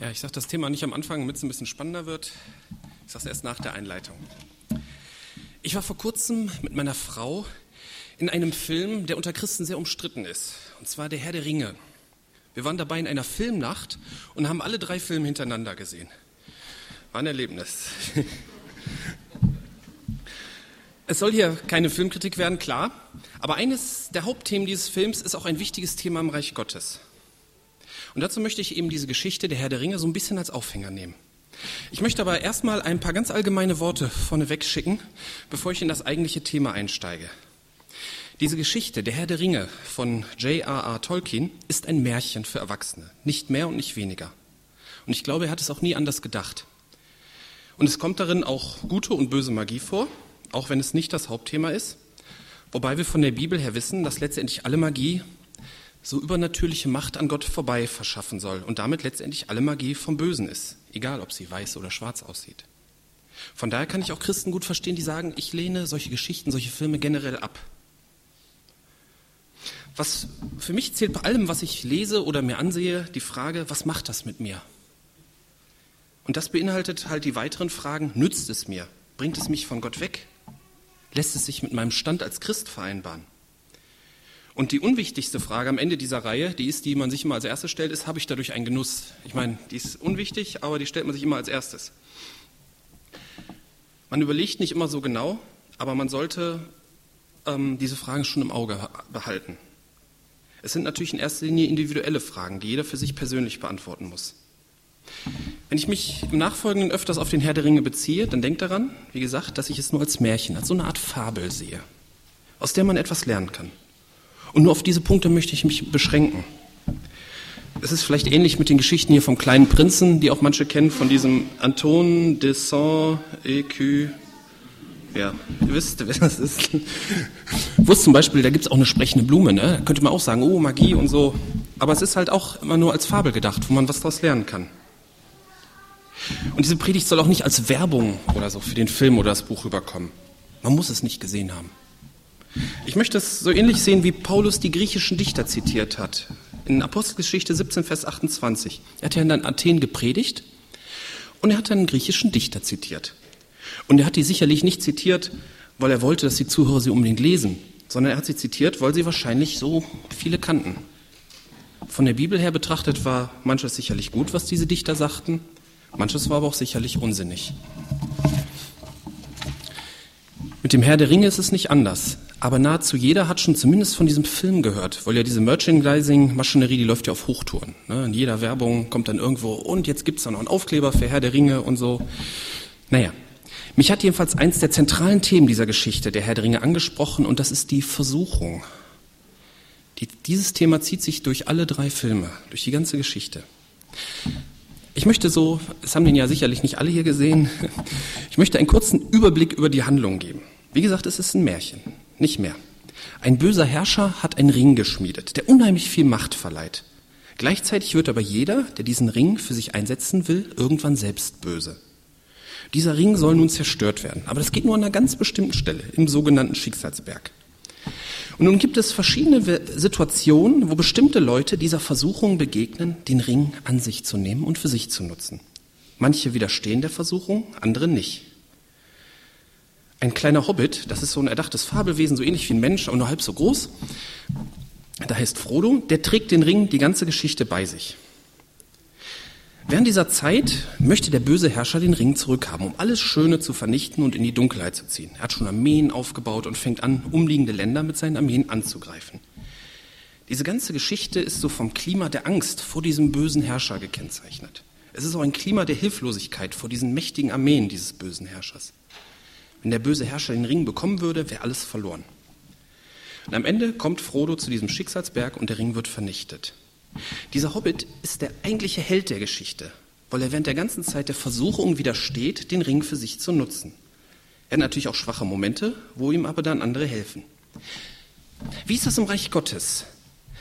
Ja, ich sage das Thema nicht am Anfang, damit es ein bisschen spannender wird. Ich sage es erst nach der Einleitung. Ich war vor kurzem mit meiner Frau in einem Film, der unter Christen sehr umstritten ist. Und zwar Der Herr der Ringe. Wir waren dabei in einer Filmnacht und haben alle drei Filme hintereinander gesehen. War ein Erlebnis. Es soll hier keine Filmkritik werden, klar. Aber eines der Hauptthemen dieses Films ist auch ein wichtiges Thema im Reich Gottes. Und dazu möchte ich eben diese Geschichte der Herr der Ringe so ein bisschen als Aufhänger nehmen. Ich möchte aber erstmal ein paar ganz allgemeine Worte vorneweg schicken, bevor ich in das eigentliche Thema einsteige. Diese Geschichte, der Herr der Ringe von J.R.R. Tolkien, ist ein Märchen für Erwachsene, nicht mehr und nicht weniger. Und ich glaube, er hat es auch nie anders gedacht. Und es kommt darin auch gute und böse Magie vor, auch wenn es nicht das Hauptthema ist. Wobei wir von der Bibel her wissen, dass letztendlich alle Magie so übernatürliche Macht an Gott vorbei verschaffen soll und damit letztendlich alle Magie vom Bösen ist, egal ob sie weiß oder schwarz aussieht. Von daher kann ich auch Christen gut verstehen, die sagen, ich lehne solche Geschichten, solche Filme generell ab. Was für mich zählt bei allem, was ich lese oder mir ansehe, die Frage, was macht das mit mir? Und das beinhaltet halt die weiteren Fragen, nützt es mir? Bringt es mich von Gott weg? Lässt es sich mit meinem Stand als Christ vereinbaren? Und die unwichtigste Frage am Ende dieser Reihe, die ist, die man sich immer als erstes stellt, ist, habe ich dadurch einen Genuss? Ich meine, die ist unwichtig, aber die stellt man sich immer als erstes. Man überlegt nicht immer so genau, aber man sollte ähm, diese Fragen schon im Auge behalten. Es sind natürlich in erster Linie individuelle Fragen, die jeder für sich persönlich beantworten muss. Wenn ich mich im Nachfolgenden öfters auf den Herr der Ringe beziehe, dann denkt daran, wie gesagt, dass ich es nur als Märchen, als so eine Art Fabel sehe, aus der man etwas lernen kann. Und nur auf diese Punkte möchte ich mich beschränken. Es ist vielleicht ähnlich mit den Geschichten hier vom kleinen Prinzen, die auch manche kennen, von diesem Anton de Saint-Écu. Ja, ihr wisst, wer das ist. Wusst zum Beispiel, da gibt es auch eine sprechende Blume, ne? Da könnte man auch sagen, oh, Magie und so. Aber es ist halt auch immer nur als Fabel gedacht, wo man was daraus lernen kann. Und diese Predigt soll auch nicht als Werbung oder so für den Film oder das Buch rüberkommen. Man muss es nicht gesehen haben. Ich möchte es so ähnlich sehen, wie Paulus die griechischen Dichter zitiert hat. In Apostelgeschichte 17, Vers 28. Er hat ja in Athen gepredigt und er hat einen griechischen Dichter zitiert. Und er hat die sicherlich nicht zitiert, weil er wollte, dass die Zuhörer sie unbedingt lesen, sondern er hat sie zitiert, weil sie wahrscheinlich so viele kannten. Von der Bibel her betrachtet war manches sicherlich gut, was diese Dichter sagten, manches war aber auch sicherlich unsinnig. Mit dem Herr der Ringe ist es nicht anders. Aber nahezu jeder hat schon zumindest von diesem Film gehört, weil ja diese Merchandising-Maschinerie, die läuft ja auf Hochtouren. Ne? In jeder Werbung kommt dann irgendwo, und jetzt gibt's da noch einen Aufkleber für Herr der Ringe und so. Naja, mich hat jedenfalls eins der zentralen Themen dieser Geschichte, der Herr der Ringe, angesprochen, und das ist die Versuchung. Die, dieses Thema zieht sich durch alle drei Filme, durch die ganze Geschichte. Ich möchte so, es haben den ja sicherlich nicht alle hier gesehen, ich möchte einen kurzen Überblick über die Handlung geben. Wie gesagt, es ist ein Märchen nicht mehr. Ein böser Herrscher hat einen Ring geschmiedet, der unheimlich viel Macht verleiht. Gleichzeitig wird aber jeder, der diesen Ring für sich einsetzen will, irgendwann selbst böse. Dieser Ring soll nun zerstört werden, aber das geht nur an einer ganz bestimmten Stelle, im sogenannten Schicksalsberg. Und nun gibt es verschiedene Situationen, wo bestimmte Leute dieser Versuchung begegnen, den Ring an sich zu nehmen und für sich zu nutzen. Manche widerstehen der Versuchung, andere nicht. Ein kleiner Hobbit, das ist so ein erdachtes Fabelwesen, so ähnlich wie ein Mensch, aber nur halb so groß. Da heißt Frodo, der trägt den Ring die ganze Geschichte bei sich. Während dieser Zeit möchte der böse Herrscher den Ring zurückhaben, um alles Schöne zu vernichten und in die Dunkelheit zu ziehen. Er hat schon Armeen aufgebaut und fängt an, umliegende Länder mit seinen Armeen anzugreifen. Diese ganze Geschichte ist so vom Klima der Angst vor diesem bösen Herrscher gekennzeichnet. Es ist auch ein Klima der Hilflosigkeit vor diesen mächtigen Armeen dieses bösen Herrschers. Wenn der böse Herrscher den Ring bekommen würde, wäre alles verloren. Und am Ende kommt Frodo zu diesem Schicksalsberg und der Ring wird vernichtet. Dieser Hobbit ist der eigentliche Held der Geschichte, weil er während der ganzen Zeit der Versuchung widersteht, den Ring für sich zu nutzen. Er hat natürlich auch schwache Momente, wo ihm aber dann andere helfen. Wie ist das im Reich Gottes?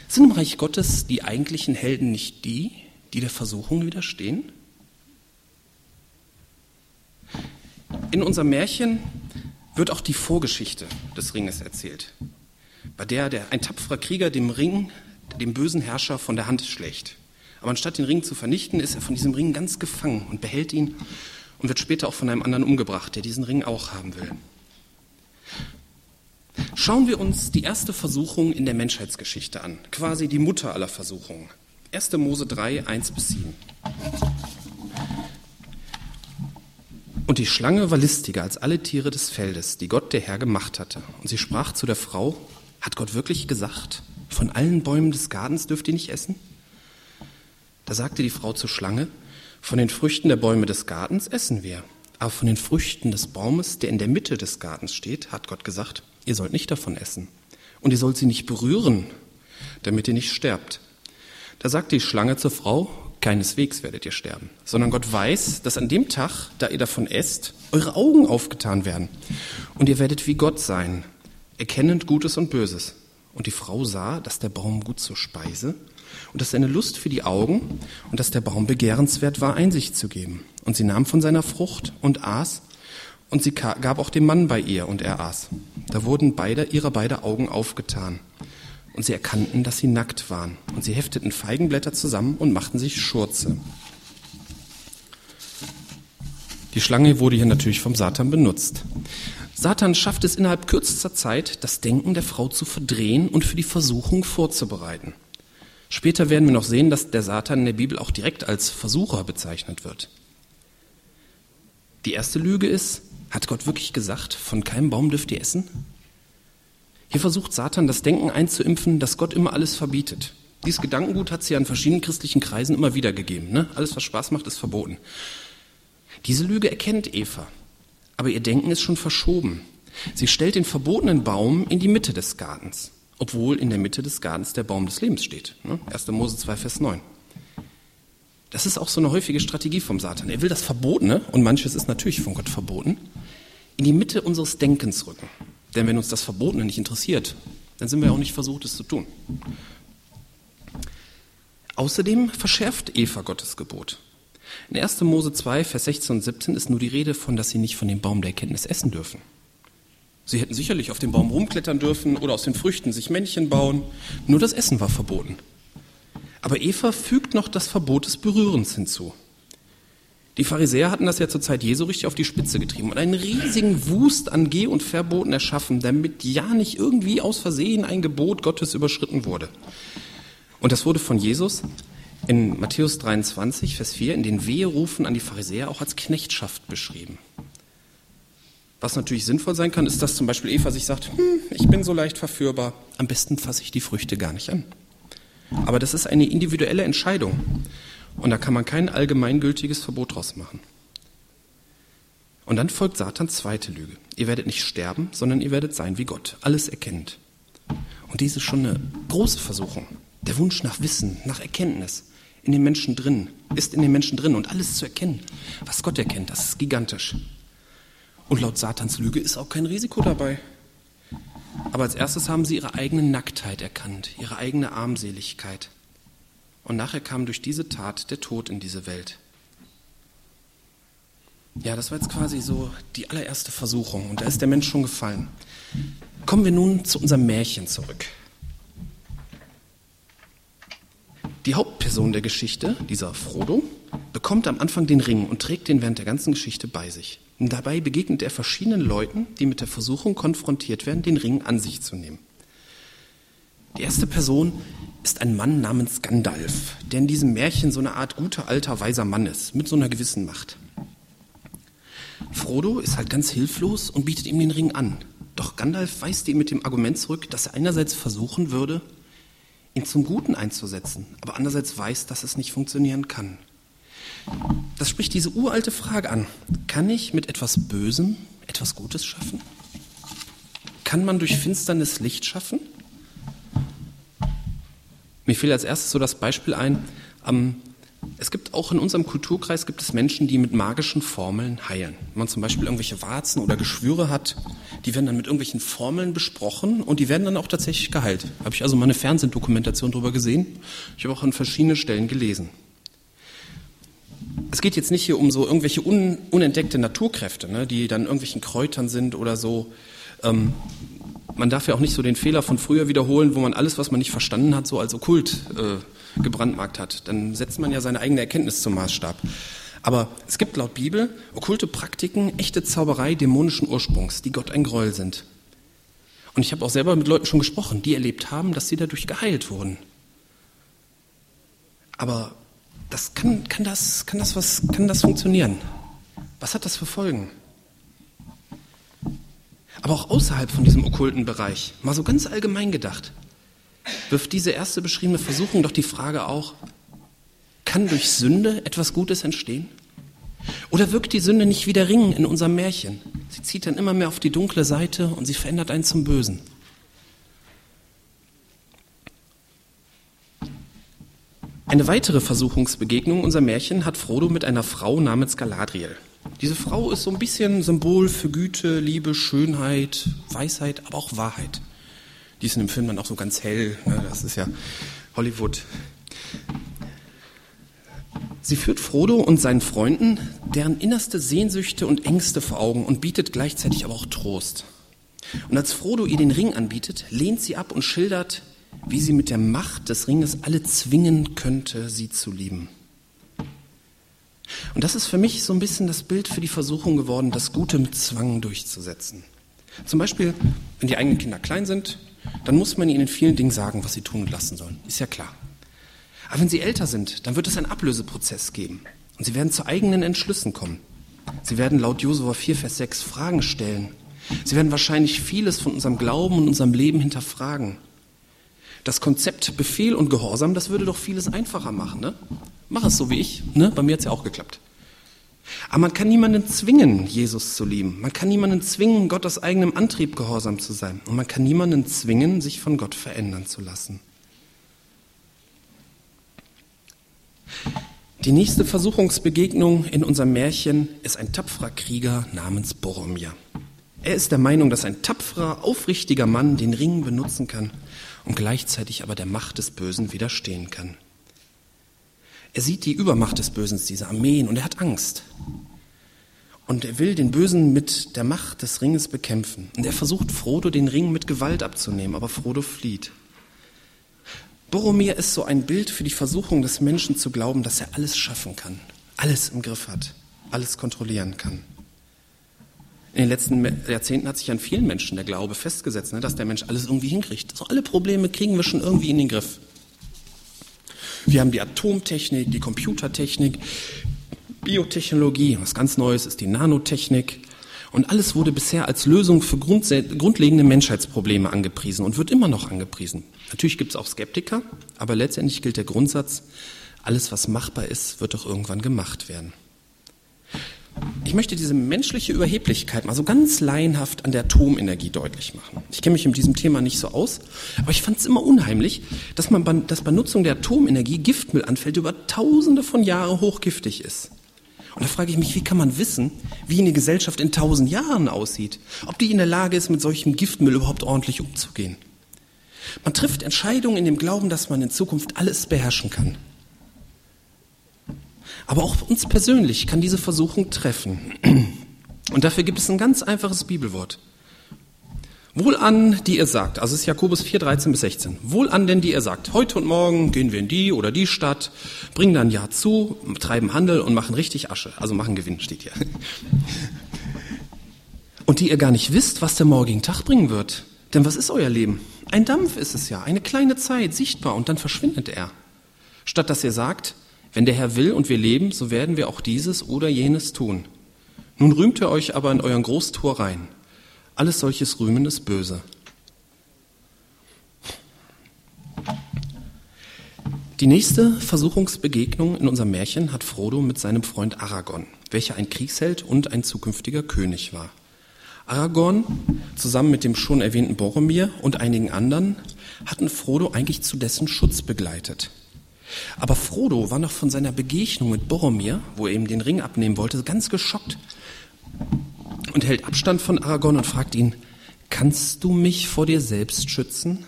Sind im Reich Gottes die eigentlichen Helden nicht die, die der Versuchung widerstehen? In unserem Märchen wird auch die Vorgeschichte des Ringes erzählt, bei der, der ein tapferer Krieger dem Ring, dem bösen Herrscher von der Hand schlägt. Aber anstatt den Ring zu vernichten, ist er von diesem Ring ganz gefangen und behält ihn und wird später auch von einem anderen umgebracht, der diesen Ring auch haben will. Schauen wir uns die erste Versuchung in der Menschheitsgeschichte an, quasi die Mutter aller Versuchungen. 1. Mose 3, 1 bis 7. Und die Schlange war listiger als alle Tiere des Feldes, die Gott der Herr gemacht hatte. Und sie sprach zu der Frau, hat Gott wirklich gesagt, von allen Bäumen des Gartens dürft ihr nicht essen? Da sagte die Frau zur Schlange, von den Früchten der Bäume des Gartens essen wir. Aber von den Früchten des Baumes, der in der Mitte des Gartens steht, hat Gott gesagt, ihr sollt nicht davon essen. Und ihr sollt sie nicht berühren, damit ihr nicht sterbt. Da sagte die Schlange zur Frau, keineswegs werdet ihr sterben, sondern Gott weiß, dass an dem Tag, da ihr davon esst, eure Augen aufgetan werden. Und ihr werdet wie Gott sein, erkennend Gutes und Böses. Und die Frau sah, dass der Baum gut zur Speise und dass seine Lust für die Augen und dass der Baum begehrenswert war, Einsicht zu geben. Und sie nahm von seiner Frucht und aß, und sie gab auch dem Mann bei ihr, und er aß. Da wurden beide, ihre beide Augen aufgetan, und sie erkannten, dass sie nackt waren. Und sie hefteten Feigenblätter zusammen und machten sich Schurze. Die Schlange wurde hier natürlich vom Satan benutzt. Satan schafft es innerhalb kürzester Zeit, das Denken der Frau zu verdrehen und für die Versuchung vorzubereiten. Später werden wir noch sehen, dass der Satan in der Bibel auch direkt als Versucher bezeichnet wird. Die erste Lüge ist, hat Gott wirklich gesagt, von keinem Baum dürft ihr essen? Hier versucht Satan das Denken einzuimpfen, dass Gott immer alles verbietet. Dieses Gedankengut hat es ja in verschiedenen christlichen Kreisen immer wieder gegeben. Ne? Alles, was Spaß macht, ist verboten. Diese Lüge erkennt Eva, aber ihr Denken ist schon verschoben. Sie stellt den verbotenen Baum in die Mitte des Gartens obwohl in der Mitte des Gartens der Baum des Lebens steht. 1. Ne? Mose 2, Vers 9. Das ist auch so eine häufige Strategie vom Satan. Er will das Verbotene, und manches ist natürlich von Gott verboten, in die Mitte unseres Denkens rücken. Denn wenn uns das Verbotene nicht interessiert, dann sind wir auch nicht versucht, es zu tun. Außerdem verschärft Eva Gottes Gebot. In 1. Mose 2, Vers 16 und 17 ist nur die Rede von, dass sie nicht von dem Baum der Erkenntnis essen dürfen. Sie hätten sicherlich auf dem Baum rumklettern dürfen oder aus den Früchten sich Männchen bauen. Nur das Essen war verboten. Aber Eva fügt noch das Verbot des Berührens hinzu. Die Pharisäer hatten das ja zur Zeit Jesu richtig auf die Spitze getrieben und einen riesigen Wust an Geh- und Verboten erschaffen, damit ja nicht irgendwie aus Versehen ein Gebot Gottes überschritten wurde. Und das wurde von Jesus in Matthäus 23, Vers 4 in den Weherufen an die Pharisäer auch als Knechtschaft beschrieben. Was natürlich sinnvoll sein kann, ist, dass zum Beispiel Eva sich sagt, hm, ich bin so leicht verführbar, am besten fasse ich die Früchte gar nicht an. Aber das ist eine individuelle Entscheidung und da kann man kein allgemeingültiges Verbot draus machen. Und dann folgt Satans zweite Lüge. Ihr werdet nicht sterben, sondern ihr werdet sein wie Gott, alles erkennend. Und dies ist schon eine große Versuchung. Der Wunsch nach Wissen, nach Erkenntnis in den Menschen drin, ist in den Menschen drin und alles zu erkennen, was Gott erkennt, das ist gigantisch. Und laut Satans Lüge ist auch kein Risiko dabei. Aber als erstes haben sie ihre eigene Nacktheit erkannt, ihre eigene Armseligkeit. Und nachher kam durch diese Tat der Tod in diese Welt. Ja, das war jetzt quasi so die allererste Versuchung und da ist der Mensch schon gefallen. Kommen wir nun zu unserem Märchen zurück. Die Hauptperson der Geschichte, dieser Frodo, bekommt am Anfang den Ring und trägt den während der ganzen Geschichte bei sich. Und dabei begegnet er verschiedenen Leuten, die mit der Versuchung konfrontiert werden, den Ring an sich zu nehmen. Die erste Person ist ein Mann namens Gandalf, der in diesem Märchen so eine Art guter, alter, weiser Mann ist, mit so einer gewissen Macht. Frodo ist halt ganz hilflos und bietet ihm den Ring an. Doch Gandalf weist ihn mit dem Argument zurück, dass er einerseits versuchen würde, ihn zum Guten einzusetzen, aber andererseits weiß, dass es nicht funktionieren kann. Das spricht diese uralte Frage an. Kann ich mit etwas Bösem etwas Gutes schaffen? Kann man durch Finsternis Licht schaffen? Mir fiel als erstes so das Beispiel ein, ähm, es gibt auch in unserem Kulturkreis gibt es Menschen, die mit magischen Formeln heilen. Wenn man zum Beispiel irgendwelche Warzen oder Geschwüre hat, die werden dann mit irgendwelchen Formeln besprochen und die werden dann auch tatsächlich geheilt. Habe ich also mal eine Fernsehdokumentation darüber gesehen. Ich habe auch an verschiedenen Stellen gelesen es geht jetzt nicht hier um so irgendwelche un, unentdeckte Naturkräfte, ne, die dann irgendwelchen Kräutern sind oder so. Ähm, man darf ja auch nicht so den Fehler von früher wiederholen, wo man alles, was man nicht verstanden hat, so als okkult äh, gebrandmarkt hat. Dann setzt man ja seine eigene Erkenntnis zum Maßstab. Aber es gibt laut Bibel okkulte Praktiken, echte Zauberei dämonischen Ursprungs, die Gott ein Gräuel sind. Und ich habe auch selber mit Leuten schon gesprochen, die erlebt haben, dass sie dadurch geheilt wurden. Aber das kann, kann, das, kann, das was, kann das funktionieren? Was hat das für Folgen? Aber auch außerhalb von diesem okkulten Bereich, mal so ganz allgemein gedacht, wirft diese erste beschriebene Versuchung doch die Frage auch, kann durch Sünde etwas Gutes entstehen? Oder wirkt die Sünde nicht wie der Ring in unserem Märchen? Sie zieht dann immer mehr auf die dunkle Seite und sie verändert einen zum Bösen. Eine weitere Versuchungsbegegnung unser Märchen hat Frodo mit einer Frau namens Galadriel. Diese Frau ist so ein bisschen Symbol für Güte, Liebe, Schönheit, Weisheit, aber auch Wahrheit. Die ist in dem Film dann auch so ganz hell. Ne? Das ist ja Hollywood. Sie führt Frodo und seinen Freunden deren innerste Sehnsüchte und Ängste vor Augen und bietet gleichzeitig aber auch Trost. Und als Frodo ihr den Ring anbietet, lehnt sie ab und schildert, wie sie mit der Macht des Ringes alle zwingen könnte, sie zu lieben. Und das ist für mich so ein bisschen das Bild für die Versuchung geworden, das Gute mit Zwang durchzusetzen. Zum Beispiel, wenn die eigenen Kinder klein sind, dann muss man ihnen in vielen Dingen sagen, was sie tun und lassen sollen. Ist ja klar. Aber wenn sie älter sind, dann wird es einen Ablöseprozess geben. Und sie werden zu eigenen Entschlüssen kommen. Sie werden laut Josua 4, Vers 6 Fragen stellen. Sie werden wahrscheinlich vieles von unserem Glauben und unserem Leben hinterfragen. Das Konzept Befehl und Gehorsam, das würde doch vieles einfacher machen. Ne? Mach es so wie ich. Ne? Bei mir hat es ja auch geklappt. Aber man kann niemanden zwingen, Jesus zu lieben. Man kann niemanden zwingen, Gott aus eigenem Antrieb gehorsam zu sein. Und man kann niemanden zwingen, sich von Gott verändern zu lassen. Die nächste Versuchungsbegegnung in unserem Märchen ist ein tapferer Krieger namens Boromir. Er ist der Meinung, dass ein tapferer, aufrichtiger Mann den Ring benutzen kann und gleichzeitig aber der Macht des Bösen widerstehen kann. Er sieht die Übermacht des Bösen, diese Armeen, und er hat Angst. Und er will den Bösen mit der Macht des Ringes bekämpfen. Und er versucht Frodo den Ring mit Gewalt abzunehmen, aber Frodo flieht. Boromir ist so ein Bild für die Versuchung des Menschen zu glauben, dass er alles schaffen kann, alles im Griff hat, alles kontrollieren kann. In den letzten Jahrzehnten hat sich an vielen Menschen der Glaube festgesetzt, ne, dass der Mensch alles irgendwie hinkriegt. So alle Probleme kriegen wir schon irgendwie in den Griff. Wir haben die Atomtechnik, die Computertechnik, Biotechnologie, was ganz Neues ist die Nanotechnik. Und alles wurde bisher als Lösung für grundlegende Menschheitsprobleme angepriesen und wird immer noch angepriesen. Natürlich gibt es auch Skeptiker, aber letztendlich gilt der Grundsatz, alles was machbar ist, wird doch irgendwann gemacht werden. Ich möchte diese menschliche Überheblichkeit mal so ganz laienhaft an der Atomenergie deutlich machen. Ich kenne mich in diesem Thema nicht so aus, aber ich fand es immer unheimlich, dass man bei, dass bei Nutzung der Atomenergie Giftmüll anfällt, über tausende von Jahren hochgiftig ist. Und da frage ich mich, wie kann man wissen, wie eine Gesellschaft in tausend Jahren aussieht? Ob die in der Lage ist, mit solchem Giftmüll überhaupt ordentlich umzugehen? Man trifft Entscheidungen in dem Glauben, dass man in Zukunft alles beherrschen kann. Aber auch uns persönlich kann diese Versuchung treffen. Und dafür gibt es ein ganz einfaches Bibelwort. Wohl an, die ihr sagt, also es ist Jakobus 4, 13 bis 16. Wohl an denn, die ihr sagt, heute und morgen gehen wir in die oder die Stadt, bringen dann Ja zu, treiben Handel und machen richtig Asche. Also machen Gewinn, steht hier. Und die ihr gar nicht wisst, was der morgigen Tag bringen wird. Denn was ist euer Leben? Ein Dampf ist es ja, eine kleine Zeit, sichtbar, und dann verschwindet er. Statt dass ihr sagt, wenn der Herr will und wir leben, so werden wir auch dieses oder jenes tun. Nun rühmt ihr euch aber in euren Großtuereien. Alles solches Rühmen ist böse. Die nächste Versuchungsbegegnung in unserem Märchen hat Frodo mit seinem Freund Aragorn, welcher ein Kriegsheld und ein zukünftiger König war. Aragorn zusammen mit dem schon erwähnten Boromir und einigen anderen hatten Frodo eigentlich zu dessen Schutz begleitet. Aber Frodo war noch von seiner Begegnung mit Boromir, wo er ihm den Ring abnehmen wollte, ganz geschockt und hält Abstand von Aragorn und fragt ihn, kannst du mich vor dir selbst schützen?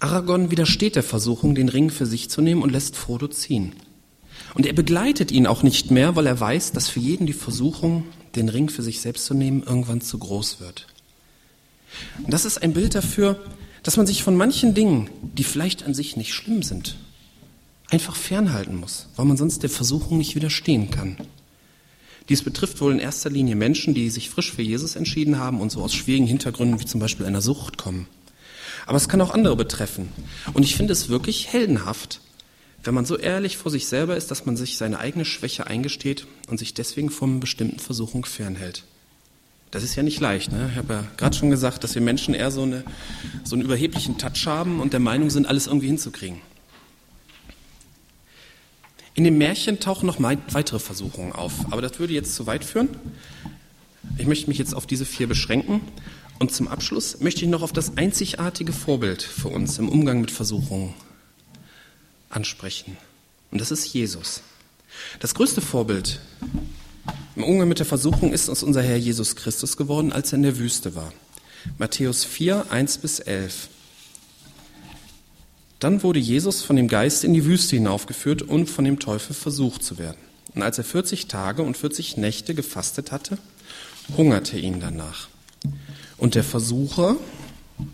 Aragorn widersteht der Versuchung, den Ring für sich zu nehmen und lässt Frodo ziehen. Und er begleitet ihn auch nicht mehr, weil er weiß, dass für jeden die Versuchung, den Ring für sich selbst zu nehmen, irgendwann zu groß wird. Und das ist ein Bild dafür, dass man sich von manchen Dingen, die vielleicht an sich nicht schlimm sind, einfach fernhalten muss, weil man sonst der Versuchung nicht widerstehen kann. Dies betrifft wohl in erster Linie Menschen, die sich frisch für Jesus entschieden haben und so aus schwierigen Hintergründen wie zum Beispiel einer Sucht kommen. Aber es kann auch andere betreffen. Und ich finde es wirklich heldenhaft, wenn man so ehrlich vor sich selber ist, dass man sich seine eigene Schwäche eingesteht und sich deswegen von bestimmten Versuchungen fernhält. Das ist ja nicht leicht. Ne? Ich habe ja gerade schon gesagt, dass wir Menschen eher so, eine, so einen überheblichen Touch haben und der Meinung sind, alles irgendwie hinzukriegen. In dem Märchen tauchen noch weitere Versuchungen auf, aber das würde jetzt zu weit führen. Ich möchte mich jetzt auf diese vier beschränken. Und zum Abschluss möchte ich noch auf das einzigartige Vorbild für uns im Umgang mit Versuchungen ansprechen. Und das ist Jesus. Das größte Vorbild im Umgang mit der Versuchung ist uns unser Herr Jesus Christus geworden, als er in der Wüste war. Matthäus 4, 1 bis 11. Dann wurde Jesus von dem Geist in die Wüste hinaufgeführt, um von dem Teufel versucht zu werden. Und als er 40 Tage und 40 Nächte gefastet hatte, hungerte ihn danach. Und der Versucher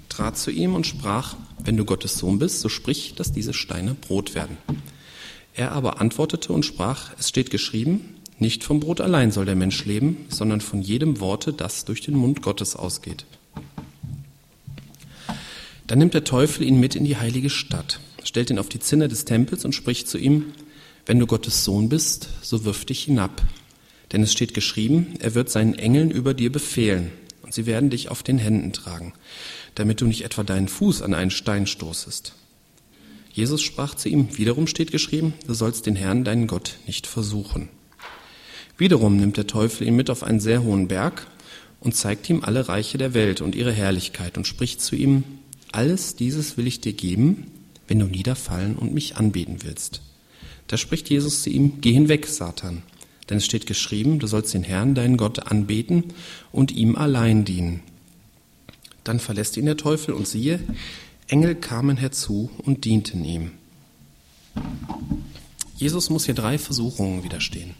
trat zu ihm und sprach, wenn du Gottes Sohn bist, so sprich, dass diese Steine Brot werden. Er aber antwortete und sprach, es steht geschrieben, nicht vom Brot allein soll der Mensch leben, sondern von jedem Worte, das durch den Mund Gottes ausgeht. Dann nimmt der Teufel ihn mit in die heilige Stadt, stellt ihn auf die Zinne des Tempels und spricht zu ihm, wenn du Gottes Sohn bist, so wirf dich hinab. Denn es steht geschrieben, er wird seinen Engeln über dir befehlen, und sie werden dich auf den Händen tragen, damit du nicht etwa deinen Fuß an einen Stein stoßest. Jesus sprach zu ihm, wiederum steht geschrieben, du sollst den Herrn, deinen Gott, nicht versuchen. Wiederum nimmt der Teufel ihn mit auf einen sehr hohen Berg und zeigt ihm alle Reiche der Welt und ihre Herrlichkeit und spricht zu ihm, alles dieses will ich dir geben, wenn du niederfallen und mich anbeten willst. Da spricht Jesus zu ihm, geh hinweg, Satan, denn es steht geschrieben, du sollst den Herrn, deinen Gott, anbeten und ihm allein dienen. Dann verlässt ihn der Teufel und siehe, Engel kamen herzu und dienten ihm. Jesus muss hier drei Versuchungen widerstehen.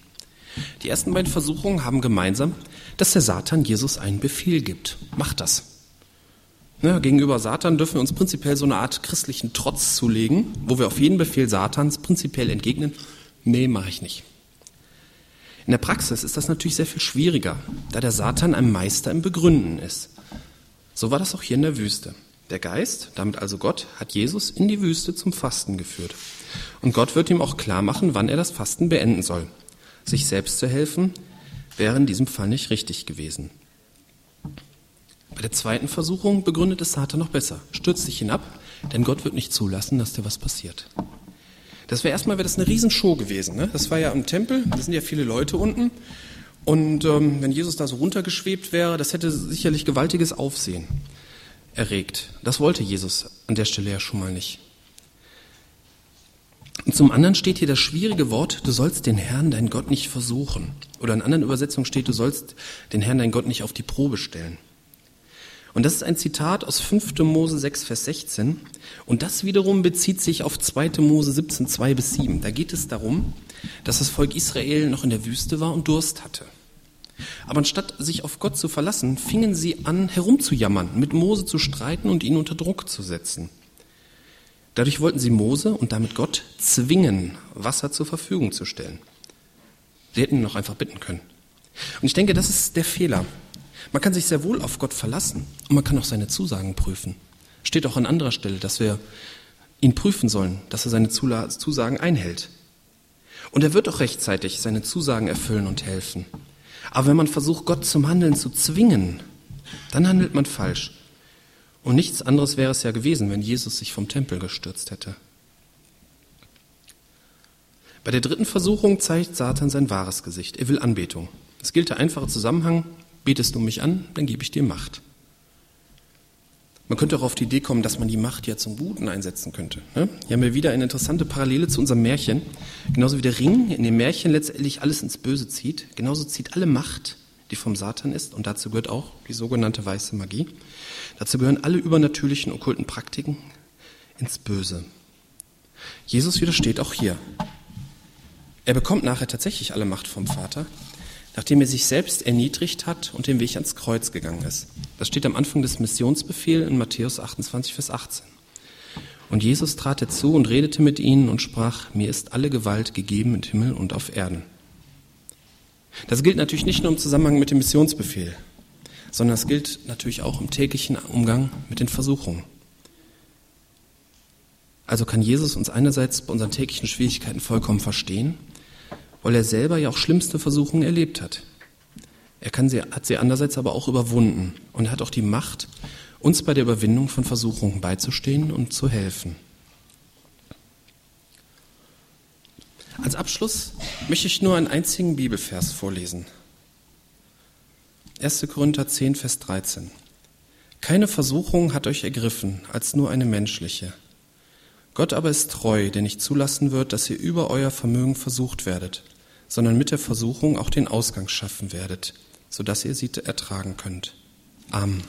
Die ersten beiden Versuchungen haben gemeinsam, dass der Satan Jesus einen Befehl gibt. Mach das. Ja, gegenüber Satan dürfen wir uns prinzipiell so eine Art christlichen Trotz zulegen, wo wir auf jeden Befehl Satans prinzipiell entgegnen. Nee, mache ich nicht. In der Praxis ist das natürlich sehr viel schwieriger, da der Satan ein Meister im Begründen ist. So war das auch hier in der Wüste. Der Geist, damit also Gott, hat Jesus in die Wüste zum Fasten geführt. Und Gott wird ihm auch klar machen, wann er das Fasten beenden soll sich selbst zu helfen, wäre in diesem Fall nicht richtig gewesen. Bei der zweiten Versuchung begründet es Satan noch besser. Stürzt dich hinab, denn Gott wird nicht zulassen, dass dir was passiert. Das wäre erstmal wäre das eine Riesenshow gewesen. Ne? Das war ja im Tempel, da sind ja viele Leute unten. Und ähm, wenn Jesus da so runtergeschwebt wäre, das hätte sicherlich gewaltiges Aufsehen erregt. Das wollte Jesus an der Stelle ja schon mal nicht. Und zum anderen steht hier das schwierige Wort, du sollst den Herrn, dein Gott, nicht versuchen. Oder in anderen Übersetzungen steht, du sollst den Herrn, dein Gott, nicht auf die Probe stellen. Und das ist ein Zitat aus 5. Mose 6, Vers 16. Und das wiederum bezieht sich auf 2. Mose 17, 2 bis 7. Da geht es darum, dass das Volk Israel noch in der Wüste war und Durst hatte. Aber anstatt sich auf Gott zu verlassen, fingen sie an, herumzujammern, mit Mose zu streiten und ihn unter Druck zu setzen. Dadurch wollten sie Mose und damit Gott zwingen, Wasser zur Verfügung zu stellen. Sie hätten ihn noch einfach bitten können. Und ich denke, das ist der Fehler. Man kann sich sehr wohl auf Gott verlassen und man kann auch seine Zusagen prüfen. Steht auch an anderer Stelle, dass wir ihn prüfen sollen, dass er seine Zusagen einhält. Und er wird auch rechtzeitig seine Zusagen erfüllen und helfen. Aber wenn man versucht, Gott zum Handeln zu zwingen, dann handelt man falsch. Und nichts anderes wäre es ja gewesen, wenn Jesus sich vom Tempel gestürzt hätte. Bei der dritten Versuchung zeigt Satan sein wahres Gesicht. Er will Anbetung. Es gilt der einfache Zusammenhang, betest du mich an, dann gebe ich dir Macht. Man könnte auch auf die Idee kommen, dass man die Macht ja zum Guten einsetzen könnte. Ne? Hier haben wir wieder eine interessante Parallele zu unserem Märchen. Genauso wie der Ring in dem Märchen letztendlich alles ins Böse zieht, genauso zieht alle Macht, die vom Satan ist, und dazu gehört auch die sogenannte weiße Magie, Dazu gehören alle übernatürlichen okkulten Praktiken ins Böse. Jesus widersteht auch hier. Er bekommt nachher tatsächlich alle Macht vom Vater, nachdem er sich selbst erniedrigt hat und den Weg ans Kreuz gegangen ist. Das steht am Anfang des Missionsbefehls in Matthäus 28, Vers 18. Und Jesus trat herzu und redete mit ihnen und sprach, mir ist alle Gewalt gegeben im Himmel und auf Erden. Das gilt natürlich nicht nur im Zusammenhang mit dem Missionsbefehl, sondern es gilt natürlich auch im täglichen Umgang mit den Versuchungen. Also kann Jesus uns einerseits bei unseren täglichen Schwierigkeiten vollkommen verstehen, weil er selber ja auch schlimmste Versuchungen erlebt hat. Er kann sie, hat sie andererseits aber auch überwunden und hat auch die Macht, uns bei der Überwindung von Versuchungen beizustehen und zu helfen. Als Abschluss möchte ich nur einen einzigen Bibelvers vorlesen. 1. Korinther 10, Vers 13. Keine Versuchung hat euch ergriffen als nur eine menschliche. Gott aber ist treu, der nicht zulassen wird, dass ihr über euer Vermögen versucht werdet, sondern mit der Versuchung auch den Ausgang schaffen werdet, sodass ihr sie ertragen könnt. Amen.